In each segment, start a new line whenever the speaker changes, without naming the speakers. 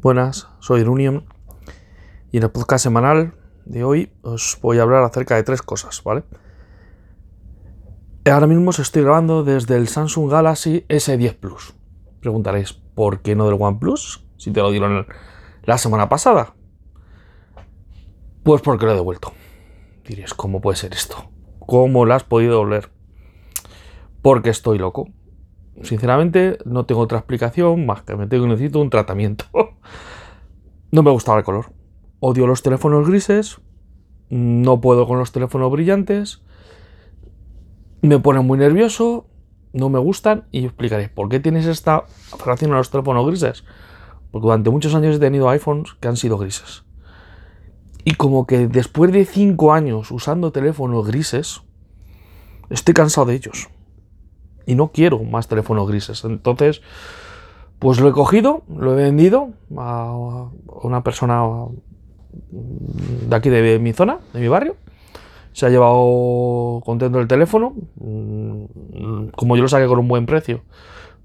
Buenas, soy Runion y en el podcast semanal de hoy os voy a hablar acerca de tres cosas, ¿vale? Ahora mismo os estoy grabando desde el Samsung Galaxy S10 Plus. Preguntaréis, ¿por qué no del OnePlus? Si te lo dieron la semana pasada. Pues porque lo he devuelto. Diréis, ¿cómo puede ser esto? ¿Cómo lo has podido devolver? Porque estoy loco. Sinceramente, no tengo otra explicación más que me tengo necesito un tratamiento. no me gustaba el color. Odio los teléfonos grises. No puedo con los teléfonos brillantes. Me ponen muy nervioso. No me gustan. Y explicaré por qué tienes esta atracción a los teléfonos grises. Porque durante muchos años he tenido iPhones que han sido grises. Y como que después de 5 años usando teléfonos grises, estoy cansado de ellos y no quiero más teléfonos grises. Entonces, pues lo he cogido, lo he vendido a una persona de aquí de mi zona, de mi barrio. Se ha llevado contento el teléfono. Mm, como yo lo saqué con un buen precio,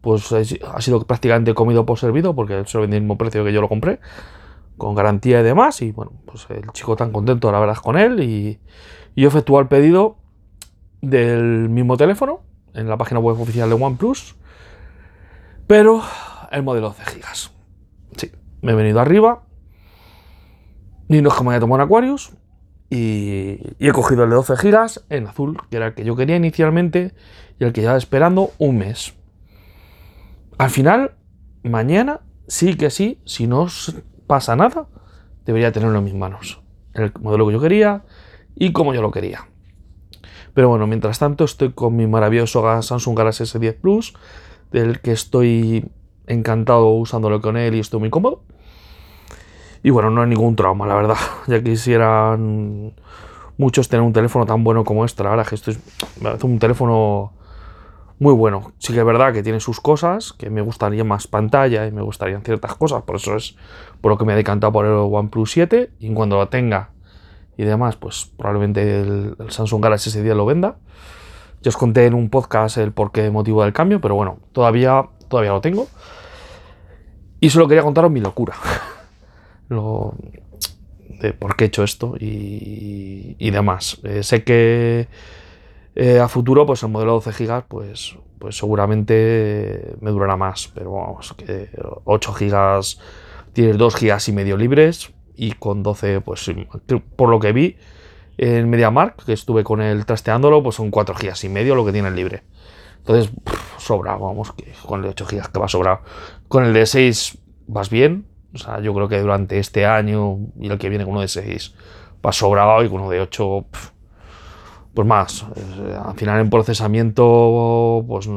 pues ha sido prácticamente comido por servido porque se lo vendí el mismo precio que yo lo compré, con garantía y demás. Y bueno, pues el chico tan contento, la verdad, con él. Y, y yo el pedido del mismo teléfono en la página web oficial de OnePlus, pero el modelo 12 GB. Sí, me he venido arriba, ni no es que me haya tomado un Aquarius, y, he cogido el de 12 GB en azul, que era el que yo quería inicialmente y el que llevaba esperando un mes. Al final, mañana, sí que sí, si no pasa nada, debería tenerlo en mis manos. El modelo que yo quería y como yo lo quería. Pero bueno, mientras tanto estoy con mi maravilloso Samsung Galaxy S10 Plus, del que estoy encantado usándolo con él y estoy muy cómodo. Y bueno, no hay ningún trauma, la verdad. Ya quisieran muchos tener un teléfono tan bueno como este. La verdad que esto es un teléfono muy bueno. Sí que es verdad que tiene sus cosas, que me gustaría más pantalla y me gustarían ciertas cosas. Por eso es por lo que me he decantado por el OnePlus 7. Y cuando lo tenga y demás, pues probablemente el, Samsung Galaxy ese día lo venda. Ya os conté en un podcast el porqué motivo del cambio, pero bueno, todavía, todavía lo tengo. Y solo quería contaros mi locura. lo, de por qué he hecho esto y, y demás. Eh, sé que eh, a futuro, pues el modelo 12 GB, pues, pues seguramente me durará más. Pero vamos, que 8 GB, tienes 2 GB y medio libres y con 12, pues por lo que vi en MediaMark, que estuve con él trasteándolo, pues son 4 gigas y medio lo que tiene libre. Entonces, sobra, vamos, que con el de 8 gigas que va sobrar. Con el de 6 vas bien. O sea, yo creo que durante este año y el que viene con uno de 6 va sobrado y con uno de 8, pues más. Eh, al final en procesamiento, pues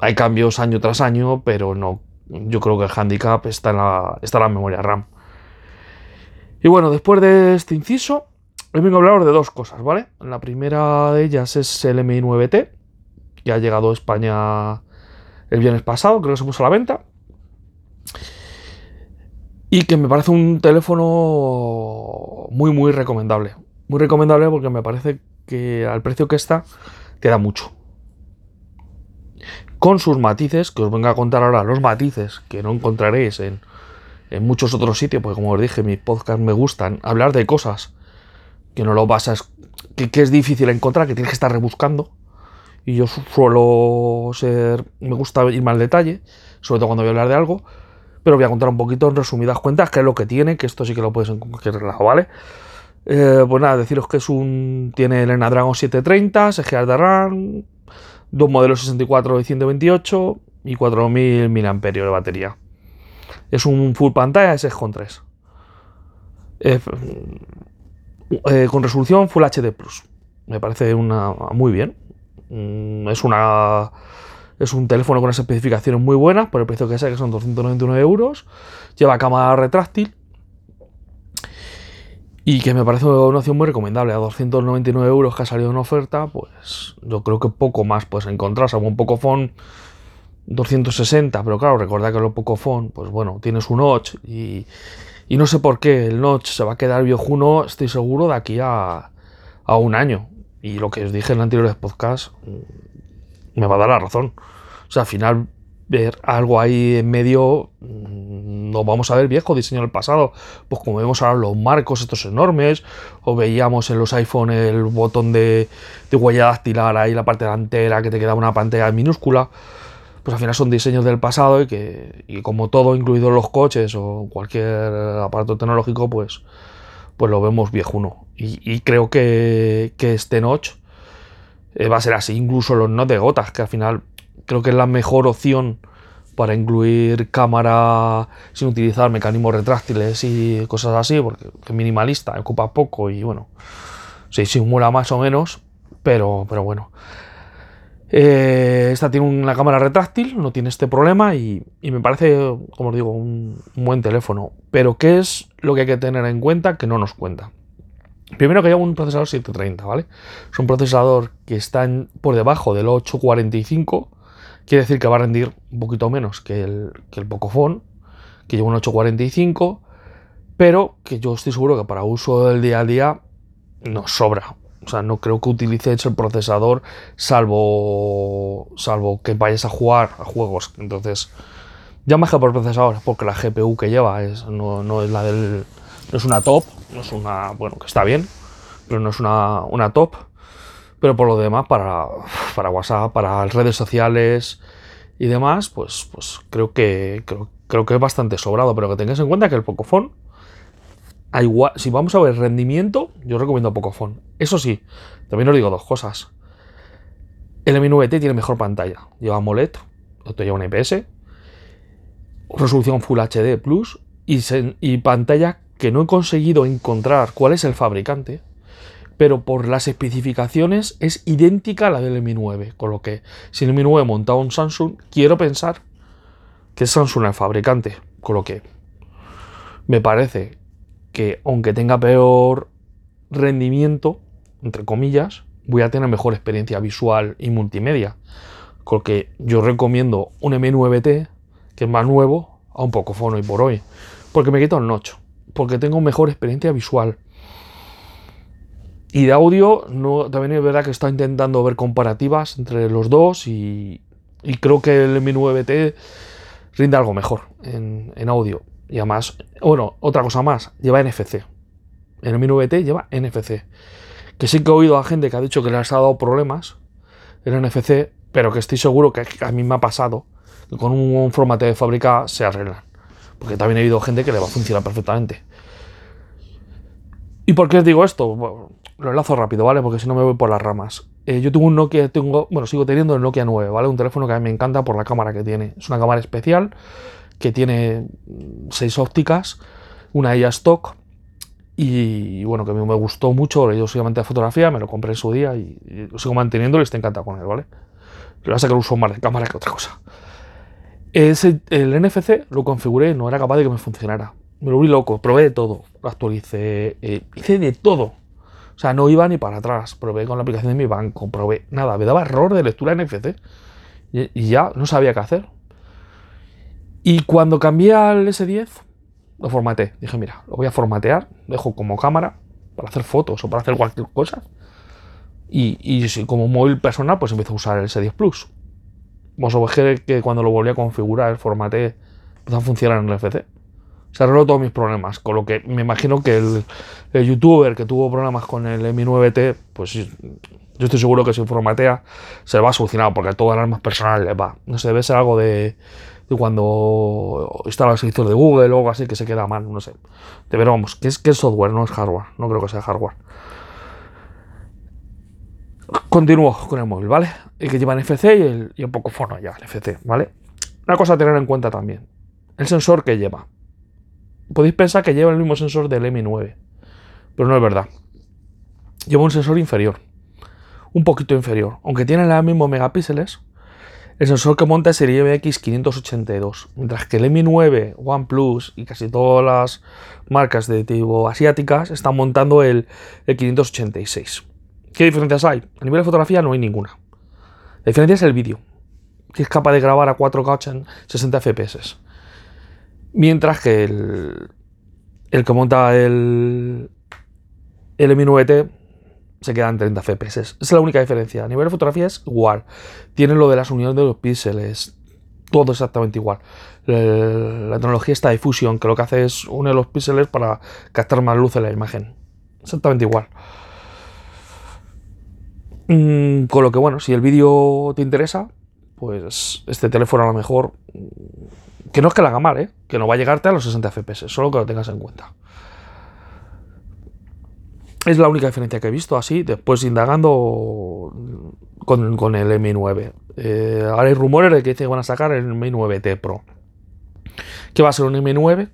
hay cambios año tras año, pero no. Yo creo que el handicap está en la, está la memoria RAM. Y bueno, después de este inciso, hoy vengo a hablar de dos cosas, ¿vale? La primera de ellas es el Mi 9T, que ha llegado a España el viernes pasado, creo que se puso a la venta. Y que me parece un teléfono muy, muy recomendable. Muy recomendable porque me parece que al precio que está, te da mucho. Con sus matices, que os vengo a contar ahora los matices que no encontraréis en en muchos otros sitios, porque como os dije, mis podcasts me gustan hablar de cosas que no lo vas a... Que, que es difícil encontrar, que tienes que estar rebuscando. Y yo suelo ser... Me gusta ir más al detalle, sobre todo cuando voy a hablar de algo. Pero voy a contar un poquito en resumidas cuentas qué es lo que tiene, que esto sí que lo puedes en cualquier relajo, ¿vale? Eh, pues nada, deciros que es un. Tiene el Dragon 730, 6 GB de RAM, dos modelos 64 y 128 y 4000 mAh de batería. Es un full pantalla de 6,3. Eh, eh, con resolución Full HD Plus. Me parece una muy bien. Mm, es una es un teléfono con unas especificaciones muy buenas por el precio que sea, que son 299 euros. Lleva cámara retráctil. Y que me parece una opción muy recomendable. A 299 euros que ha salido en oferta, pues yo creo que poco más puedes encontrar. Salvo un poco phone 260, pero claro, recordad que lo Pocophone, pues bueno, tienes un notch y, y, no sé por qué el notch se va a quedar viejuno, estoy seguro, de aquí a, a un año. Y lo que os dije en anteriores podcasts mm, me va a dar la razón. O sea, al final ver algo ahí en medio mm, cuando vamos a ver viejo diseño del pasado, pues como vemos ahora los marcos estos enormes, o veíamos en los iPhone el botón de, de huella dactilar ahí la parte delantera que te queda una pantalla minúscula, pues al final son diseños del pasado y que, y como todo, incluidos los coches o cualquier aparato tecnológico, pues, pues lo vemos viejuno. Y, y creo que, que este notch eh, va a ser así, incluso los no de gotas, que al final creo que es la mejor opción para incluir cámara sin utilizar mecanismos retráctiles y cosas así, porque es minimalista, ocupa poco y bueno, se simula más o menos, pero, pero bueno. Eh, esta tiene una cámara retráctil, no tiene este problema y, me parece, como os digo, un, un, buen teléfono. Pero ¿qué es lo que hay que tener en cuenta que no nos cuenta? Primero que lleva un procesador 730, ¿vale? Es un procesador que está en, por debajo del 845 Quiere decir que va a rendir un poquito menos que el, que el Pocophone, que lleva un 845, pero que yo estoy seguro que para uso del día a día nos sobra. O sea, no creo que utilices el procesador salvo, salvo que vayas a jugar a juegos. Entonces, ya más que por procesador, porque la GPU que lleva es, no, no es la del. No es una top, no es una. Bueno, que está bien, pero no es una, una top. Pero por lo demás, para, para WhatsApp, para redes sociales y demás, pues, pues creo, que, creo, creo que es bastante sobrado. Pero que tengáis en cuenta que el Pocophone, si vamos a ver rendimiento, yo recomiendo Pocophone. Eso sí, también os digo dos cosas. El Mi 9T tiene mejor pantalla. Lleva AMOLED, otro lleva un IPS, resolución Full HD Plus y, pantalla que no he conseguido encontrar cuál es el fabricante pero por las especificaciones es idéntica a la del Mi 9, con lo que si el Mi 9 montado un Samsung, quiero pensar que es Samsung el fabricante, con lo que me parece que aunque tenga peor rendimiento, entre comillas, voy a tener mejor experiencia visual y multimedia. Con lo que yo recomiendo un M9T, que es más nuevo, a un poco fono y por hoy. Porque me quita un 8. Porque tengo mejor experiencia visual y de audio, no, también es verdad que está intentando ver comparativas entre los dos y, creo que el Mi 9T rinde algo mejor en, audio. Y además, bueno, otra cosa más, lleva NFC. El Mi 9T lleva NFC. Que sí que he oído a gente que ha dicho que les ha dado problemas el NFC, pero que estoy seguro que a mí me ha pasado que con un, un formato de fábrica se arreglan. Porque también he oído gente que le va a funcionar perfectamente. ¿Y por qué os digo esto? Bueno, lo enlazo rápido, ¿vale? Porque si no me voy por las ramas. Eh, yo tengo un Nokia, tengo, bueno, sigo teniendo el Nokia 9, ¿vale? Un teléfono que a mí me encanta por la cámara que tiene. Es una cámara especial que tiene seis ópticas, una de ellas stock. Y bueno, que a mí me gustó mucho, yo soy amante de fotografía, me lo compré en su día y, lo sigo manteniendo y estoy encantado con él, ¿vale? Lo que pasa es que lo uso más de cámara que otra cosa. Ese, el NFC lo configuré, no era capaz de que me funcionara me lo vi loco, probé de todo, lo actualicé, eh, hice de todo. O sea, no iba ni para atrás, probé con la aplicación de mi banco, probé nada, me daba error de lectura NFC y, y ya no sabía qué hacer. Y cuando cambié al S10, lo formateé. Dije, mira, lo voy a formatear, dejo como cámara para hacer fotos o para hacer cualquier cosa. Y, y como móvil personal, pues empiezo a usar el S10 Plus. Vos os que cuando lo volví a configurar, el formateé, empezó a funcionar en el NFC se arregló todos mis problemas. Con lo que me imagino que el, el youtuber que tuvo problemas con el Mi 9T, pues yo estoy seguro que si formatea se va a solucionar porque a todas las armas personales le va. No sé, debe ser algo de, de cuando instala el servicio de Google o algo así que se queda mal, no sé. De ver, vamos, que es, que es software, no es hardware. No creo que sea hardware. Continúo con el móvil, ¿vale? El que lleva NFC y, el, y un poco fono ya, NFC, ¿vale? Una cosa a tener en cuenta también. El sensor que lleva podéis pensar que lleva el mismo sensor del M9, pero no es verdad. Lleva un sensor inferior, un poquito inferior, aunque tiene los mismos megapíxeles. El sensor que monta es el IMX582, mientras que el M9, OnePlus y casi todas las marcas de tipo asiáticas están montando el, el 586. ¿Qué diferencias hay? A nivel de fotografía no hay ninguna. La diferencia es el vídeo, que es capaz de grabar a 4K en 60 FPS. Mientras que el, el que monta el, el M9T se queda en 30 FPS. Esa es la única diferencia. A nivel de fotografía es igual. Tiene lo de las uniones de los píxeles. Todo exactamente igual. La tecnología está de fusión, que lo que hace es unir los píxeles para captar más luz en la imagen. Exactamente igual. Mm, con lo que, bueno, si el vídeo te interesa, pues este teléfono a lo mejor, que no es que lo haga mal, ¿eh? que no va a llegarte a los 60 FPS, solo que lo tengas en cuenta. Es la única diferencia que he visto así, después indagando con, el Mi 9. Eh, ahora hay rumores de que van a sacar el Mi 9T Pro. Que va a ser un Mi 9,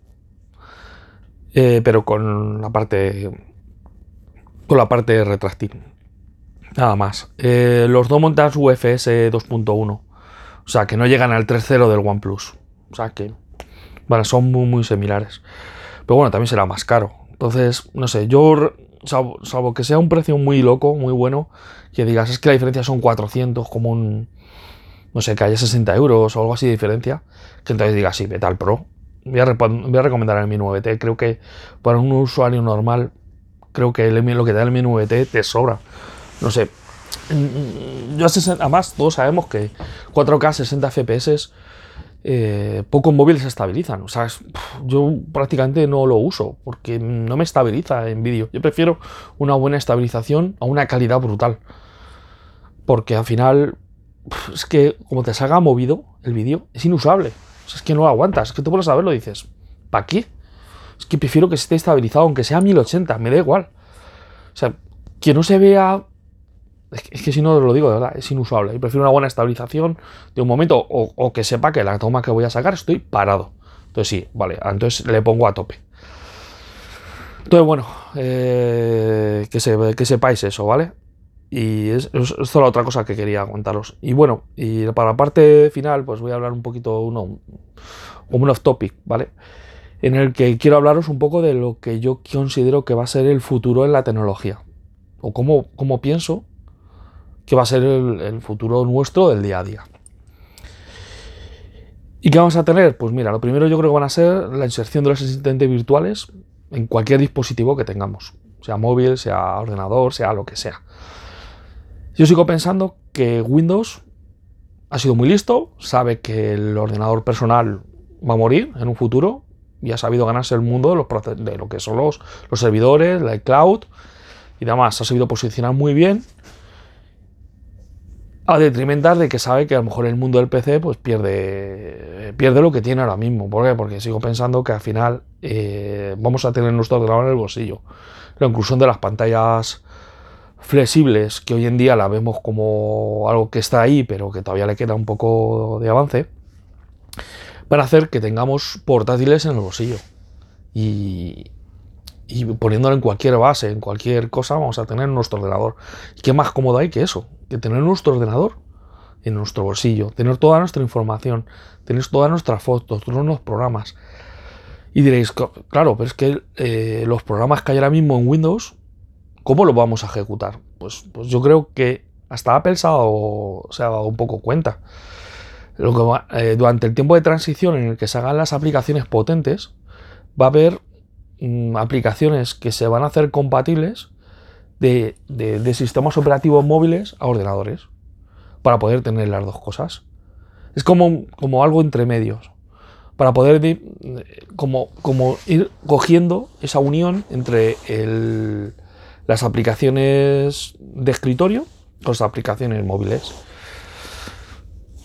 eh, pero con la parte con la parte retráctil. Nada más. Eh, los dos montan UFS 2.1. O sea, que no llegan al 3.0 del OnePlus. O sea que, bueno, son muy, muy similares. Pero bueno, también será más caro. Entonces, no sé, yo, salvo, que sea un precio muy loco, muy bueno, que digas, es que la diferencia son 400, como un, no sé, que haya 60 euros o algo así de diferencia, que entonces digas, sí, vete al Pro. Voy a, recomendar el Mi 9T. Creo que para un usuario normal, creo que lo que da el Mi 9T te sobra no sé. Yo además todos sabemos que 4K 60 FPS eh, pocos móviles se estabilizan. O sea, yo prácticamente no lo uso porque no me estabiliza en vídeo. Yo prefiero una buena estabilización a una calidad brutal. Porque al final es que como te salga movido el vídeo, es inusable. O sea, es que no lo aguantas. Es que tú puedes saberlo dices, ¿para qué? Es que prefiero que esté estabilizado, aunque sea 1080, me da igual. O sea, que no se vea es que, si no lo digo de verdad, es inusable. Y prefiero una buena estabilización de un momento o, que sepa que la toma que voy a sacar estoy parado. Entonces sí, vale, entonces le pongo a tope. Entonces bueno, eh, que, sepáis eso, ¿vale? Y es, es, es, la otra cosa que quería contaros. Y bueno, y para la parte final, pues voy a hablar un poquito, uno, como un off topic, ¿vale? En el que quiero hablaros un poco de lo que yo considero que va a ser el futuro en la tecnología. O cómo, cómo pienso que va a ser el, futuro nuestro del día a día. ¿Y qué vamos a tener? Pues mira, lo primero yo creo que van a ser la inserción de los asistentes virtuales en cualquier dispositivo que tengamos, sea móvil, sea ordenador, sea lo que sea. Yo sigo pensando que Windows ha sido muy listo, sabe que el ordenador personal va a morir en un futuro y ha sabido ganarse el mundo de, de lo que son los, los servidores, la cloud y demás. Ha sabido posicionar muy bien a detrimentar de que sabe que a lo mejor el mundo del PC pues pierde, pierde lo que tiene ahora mismo. ¿Por qué? Porque sigo pensando que al final eh, vamos a tener nuestro ordenador en el bolsillo. La inclusión de las pantallas flexibles, que hoy en día la vemos como algo que está ahí, pero que todavía le queda un poco de avance, van a hacer que tengamos portátiles en el bolsillo. Y, y poniéndolo en cualquier base, en cualquier cosa, vamos a tener nuestro ordenador. qué más cómodo hay que eso? Que tener nuestro ordenador en nuestro bolsillo, tener toda nuestra información, tener todas nuestras fotos, todos los programas. Y diréis, claro, pero es que eh, los programas que hay ahora mismo en Windows, ¿cómo los vamos a ejecutar? Pues, pues yo creo que hasta Apple se ha dado, se ha dado un poco cuenta. Eh, durante el tiempo de transición en el que se hagan las aplicaciones potentes, va a haber Mm, aplicaciones que se van a hacer compatibles de, sistemas operativos móviles a ordenadores para poder tener las dos cosas. Es como, como algo entre medios, para poder como, como ir cogiendo esa unión entre las aplicaciones de escritorio con las aplicaciones móviles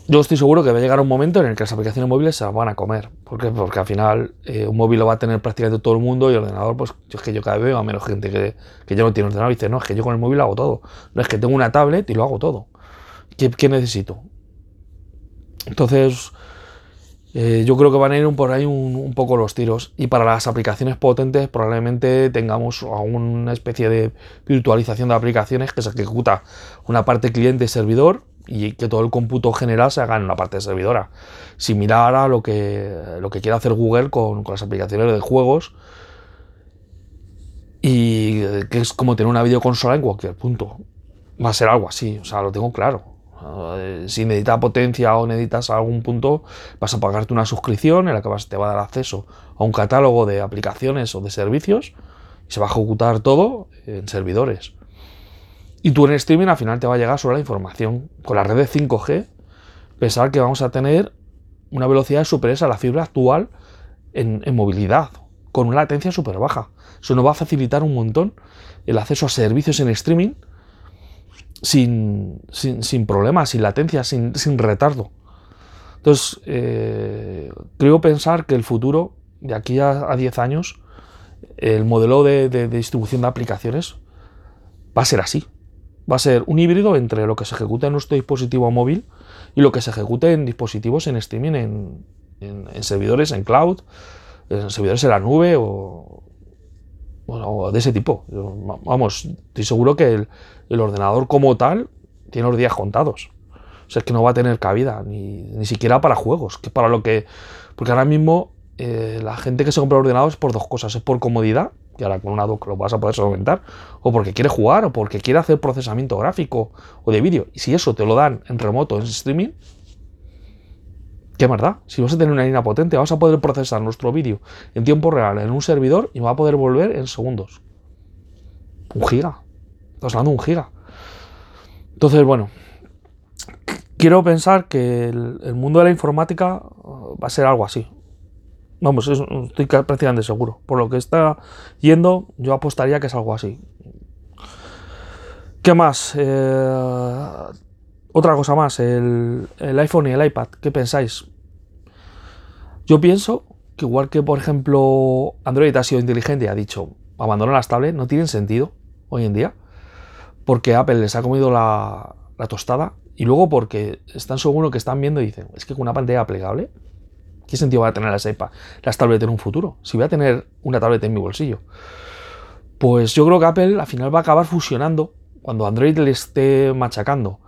yo estoy seguro que va a llegar un momento en el que las aplicaciones móviles se van a comer. ¿Por qué? Porque al final eh, un móvil lo va a tener prácticamente todo el mundo y el ordenador, pues es que yo cada vez veo a menos gente que, que yo no tiene ordenador y dice, no, es que yo con el móvil hago todo. No es que tengo una tablet y lo hago todo. ¿Qué, necesito? Entonces, eh, yo creo que van a ir por ahí un, poco los tiros. Y para las aplicaciones potentes probablemente tengamos una especie de virtualización de aplicaciones que se ejecuta una parte cliente-servidor y que todo el cómputo general se haga en una parte de servidora. Similar a lo que, lo que quiere hacer Google con, las aplicaciones de juegos y que es como tener una videoconsola en cualquier punto. Va a ser algo así, o sea, lo tengo claro. Eh, si necesitas potencia o necesitas algún punto, vas a pagarte una suscripción en la que te va a dar acceso a un catálogo de aplicaciones o de servicios y se va a ejecutar todo en servidores. Y tú en streaming al final te va a llegar solo la información. Con la red de 5G, pensar que vamos a tener una velocidad superior a la fibra actual en, movilidad, con una latencia súper baja. Eso nos va a facilitar un montón el acceso a servicios en streaming sin, sin, problemas, sin latencia, sin, retardo. Entonces, eh, creo pensar que el futuro, de aquí a, 10 años, el modelo de, distribución de aplicaciones va a ser así. Va a ser un híbrido entre lo que se ejecuta en nuestro dispositivo móvil y lo que se ejecute en dispositivos en streaming, en, servidores en cloud, en servidores en la nube o, de ese tipo. Vamos, estoy seguro que el, ordenador como tal tiene los días contados. O sea, es que no va a tener cabida, ni, siquiera para juegos, que para lo que... Porque ahora mismo eh, la gente que se compra ordenadores es por dos cosas, es por comodidad y ahora con una dock lo vas a poder solventar, o porque quiere jugar, o porque quiere hacer procesamiento gráfico o de vídeo. Y si eso te lo dan en remoto, en streaming, ¿qué más da? Si vas a tener una línea potente, vas a poder procesar nuestro vídeo en tiempo real en un servidor y va a poder volver en segundos. Un giga. Estás hablando de un giga. Entonces, bueno, quiero pensar que el mundo de la informática uh, va a ser algo así. Vamos, estoy prácticamente seguro. Por lo que está yendo, yo apostaría que es algo así. ¿Qué más? Eh, otra cosa más, el, iPhone y el iPad. ¿Qué pensáis? Yo pienso que igual que, por ejemplo, Android ha sido inteligente y ha dicho abandonar las tablets, no tienen sentido hoy en día. Porque Apple les ha comido la, la tostada y luego porque están seguros que están viendo y dicen, es que con una pantalla plegable ¿Qué sentido va a tener las, iPad, las tablets en un futuro? Si voy a tener una tablet en mi bolsillo. Pues yo creo que Apple al final va a acabar fusionando, cuando Android le esté machacando,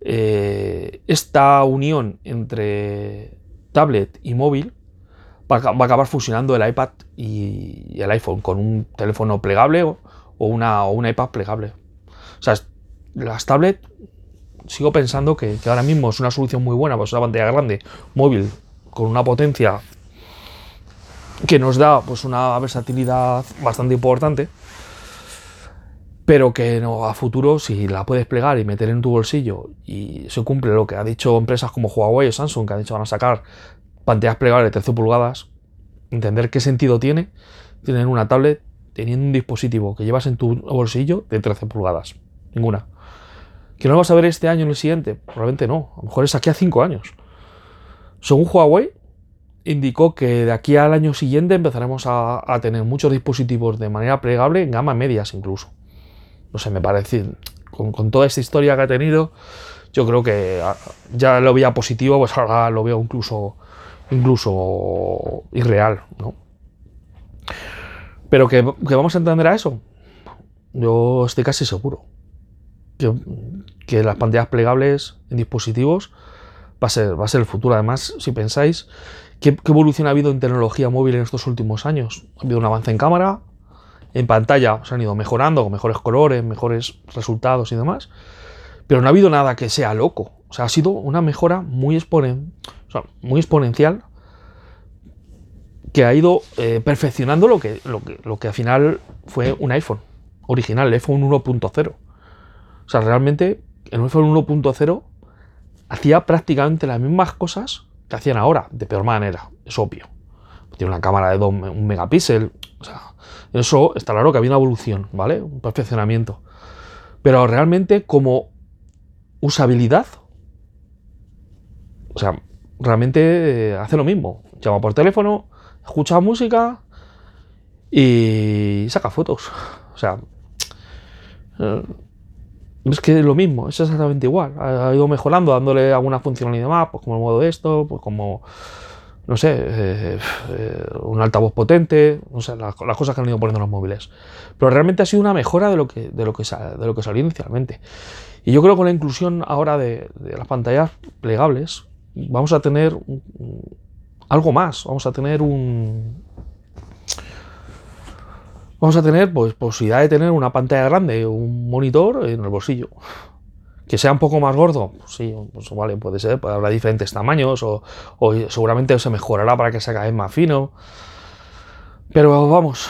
eh, esta unión entre tablet y móvil, va a acabar fusionando el iPad y el iPhone con un teléfono plegable o, una, o iPad plegable. O sea, las tablets, sigo pensando que, que ahora mismo es una solución muy buena, pues una pantalla grande, móvil, con una potencia que nos da pues una versatilidad bastante importante, pero que no, a futuro, si la puedes plegar y meter en tu bolsillo y se cumple lo que ha dicho empresas como Huawei o Samsung, que han dicho van a sacar pantallas plegables de 13 pulgadas, entender qué sentido tiene tener una tablet teniendo un dispositivo que llevas en tu bolsillo de 13 pulgadas. Ninguna. ¿Que no lo vas a ver este año o el siguiente? Probablemente no. A lo mejor es aquí a 5 años. Según Huawei, indicó que de aquí al año siguiente empezaremos a, tener muchos dispositivos de manera plegable en gama medias incluso. No sé, me parece, con, toda esta historia que ha tenido, yo creo que ah, ya lo veía positivo, pues ahora lo veo incluso, incluso irreal, ¿no? Pero que, vamos a entender a eso, yo estoy casi seguro. Que, que las pantallas plegables en dispositivos va a ser, va a ser el futuro. Además, si pensáis, ¿qué, evolución ha habido en tecnología móvil en estos últimos años? Ha habido un avance en cámara, en pantalla se han ido mejorando, con mejores colores, mejores resultados y demás, pero no ha habido nada que sea loco. O sea, ha sido una mejora muy, exponen, muy exponencial que ha ido eh, perfeccionando lo que, lo, que, lo que al final fue un iPhone original, el iPhone 1.0. O sea, realmente el iPhone 1.0 hacía prácticamente las mismas cosas que hacían ahora, de peor manera, es obvio. Tiene una cámara de 2 megapíxeles, o sea, eso está claro que había una evolución, ¿vale? Un perfeccionamiento. Pero realmente como usabilidad, o sea, realmente eh, hace lo mismo. Llama por teléfono, escucha música y saca fotos. O sea, eh, es que es lo mismo, es exactamente igual. Ha, ido mejorando, dándole alguna funcionalidad más, pues como el modo de esto, pues como, no sé, eh, eh, un altavoz potente, no sé, las, cosas que han ido poniendo los móviles. Pero realmente ha sido una mejora de lo que, de lo que, de lo que salió inicialmente. Y yo creo que con la inclusión ahora de, las pantallas plegables, vamos a tener algo más, vamos a tener un, vamos a tener pues, posibilidad de tener una pantalla grande, un monitor en el bolsillo. Que sea un poco más gordo, pues sí, pues vale, puede ser, habrá diferentes tamaños o, seguramente se mejorará para que sea cada vez más fino. Pero vamos,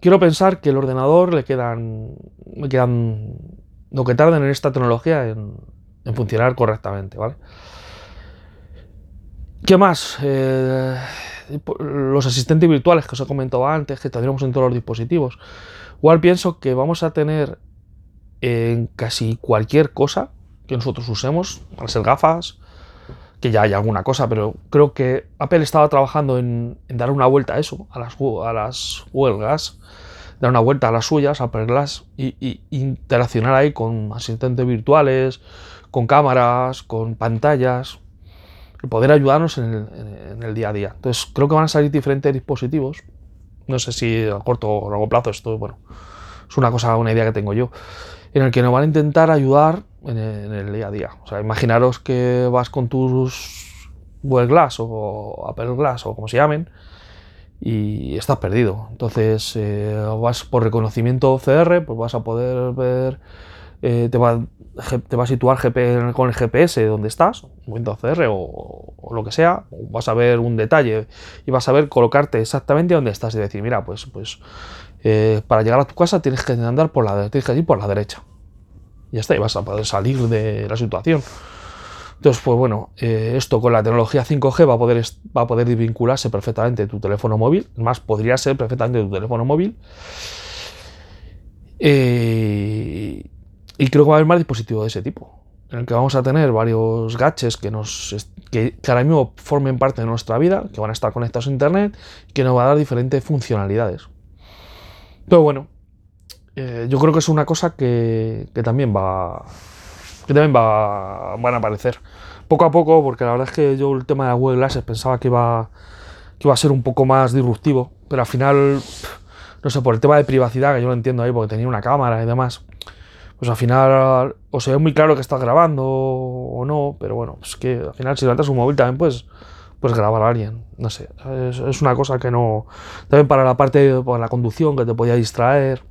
quiero pensar que el ordenador le quedan, le quedan lo que tarden en esta tecnología en, en funcionar correctamente, ¿vale? ¿Qué más? Eh, los asistentes virtuales que os he comentado antes, que tendremos en todos los dispositivos. Igual pienso que vamos a tener en casi cualquier cosa que nosotros usemos, al ser gafas, que ya hay alguna cosa, pero creo que Apple estaba trabajando en, dar una vuelta a eso, a las, a las huelgas, dar una vuelta a las suyas, a Apple Glass, y, interaccionar ahí con asistentes virtuales, con cámaras, con pantallas, y poder ayudarnos en el, día a día. Entonces creo que van a salir diferentes dispositivos. No sé si a corto o largo plazo esto, bueno, es una cosa, una idea que tengo yo, en el que nos van a intentar ayudar en el, día a día. O sea, imaginaros que vas con tus Google Glass o Apple Glass o como se llamen y estás perdido. Entonces eh, vas por reconocimiento CR, pues vas a poder ver, eh, te, va, te, va, a situar con el GPS donde estás, momento CR o, o, lo que sea, vas a ver un detalle y vas a ver colocarte exactamente donde estás y decir, mira, pues, pues eh, para llegar a tu casa tienes que andar por la, tienes que ir por la derecha. Y ya está, y vas a poder salir de la situación. Entonces, pues bueno, eh, esto con la tecnología 5G va a poder, va a poder vincularse perfectamente tu teléfono móvil. Más, podría ser perfectamente tu teléfono móvil. Eh, y creo que va a haber más dispositivos de ese tipo. En el que vamos a tener varios gadgets que, nos, que, que ahora mismo formen parte de nuestra vida, que van a estar conectados a Internet, que nos va a dar diferentes funcionalidades. Pero bueno, eh, yo creo que es una cosa que, también va. que también va, van a aparecer. Poco a poco, porque la verdad es que yo el tema de Google Glasses pensaba que iba, que iba a ser un poco más disruptivo, pero al final, no sé, por el tema de privacidad, que yo lo entiendo ahí, porque tenía una cámara y demás, pues al final o se ve muy claro que estás grabando o no, pero bueno, es que al final si levantas un móvil también pues pues grabar a alguien. No sé, es, una cosa que no. También para la parte de la conducción que te podía distraer.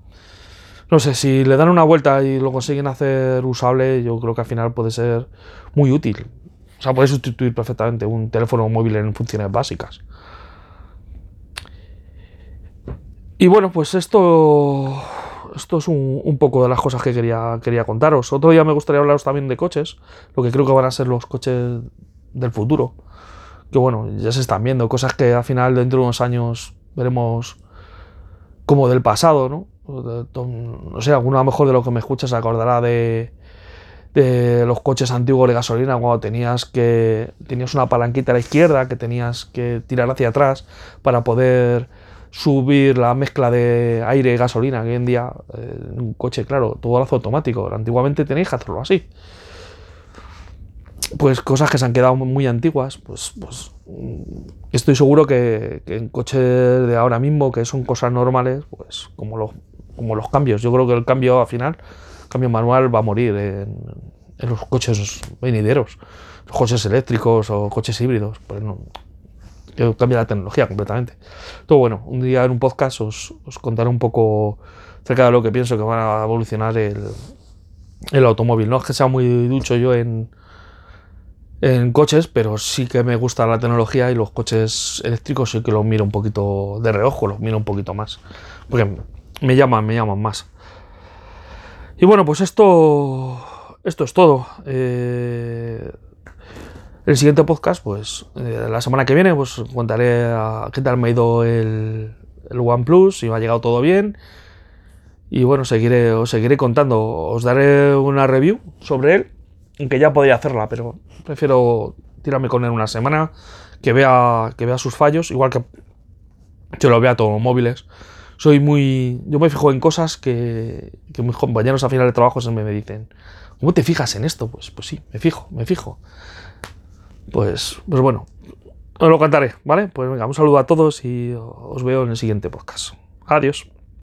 No sé, si le dan una vuelta y lo consiguen hacer usable, yo creo que al final puede ser muy útil. O sea, puede sustituir perfectamente un teléfono móvil en funciones básicas. Y bueno, pues esto, esto es un, poco de las cosas que quería, quería contaros. Otro día me gustaría hablaros también de coches, lo que creo que van a ser los coches del futuro que bueno, ya se están viendo, cosas que al final dentro de unos años veremos como del pasado, ¿no? No sé, alguno a lo mejor de lo que me escuchas se acordará de, de los coches antiguos de gasolina cuando tenías que tenías una palanquita a la izquierda que tenías que tirar hacia atrás para poder subir la mezcla de aire y gasolina que hoy en día eh, un coche claro todo hace automático antiguamente tenéis que hacerlo así pues cosas que se han quedado muy antiguas, pues, pues mm, estoy seguro que, en coches de ahora mismo, que son cosas normales, pues como los, como los cambios. Yo creo que el cambio al final, el cambio manual va a morir en, los coches venideros, coches eléctricos o coches híbridos. Pues no, cambia la tecnología completamente. Todo bueno, un día en un podcast os, contaré un poco acerca de lo que pienso que va a evolucionar el, el automóvil. No es que sea muy ducho yo en en coches, pero sí que me gusta la tecnología y los coches eléctricos sí que los miro un poquito de reojo, los miro un poquito más, porque me llaman, me llaman más. Y bueno, pues esto, esto es todo. Eh, el siguiente podcast, pues eh, la semana que viene, pues contaré a qué tal me ha ido el, el OnePlus, si me ha llegado todo bien. Y bueno, seguiré, os seguiré contando, os daré una review sobre él aunque ya podría hacerla, pero prefiero tirarme con él una semana, que vea, que vea sus fallos, igual que yo lo vea todos los móviles. Soy muy. Yo me fijo en cosas que, que mis compañeros a final de trabajo se me, dicen. ¿Cómo te fijas en esto? Pues, pues sí, me fijo, me fijo. Pues, pues bueno, os lo contaré, ¿vale? Pues venga, un saludo a todos y os veo en el siguiente podcast. Adiós.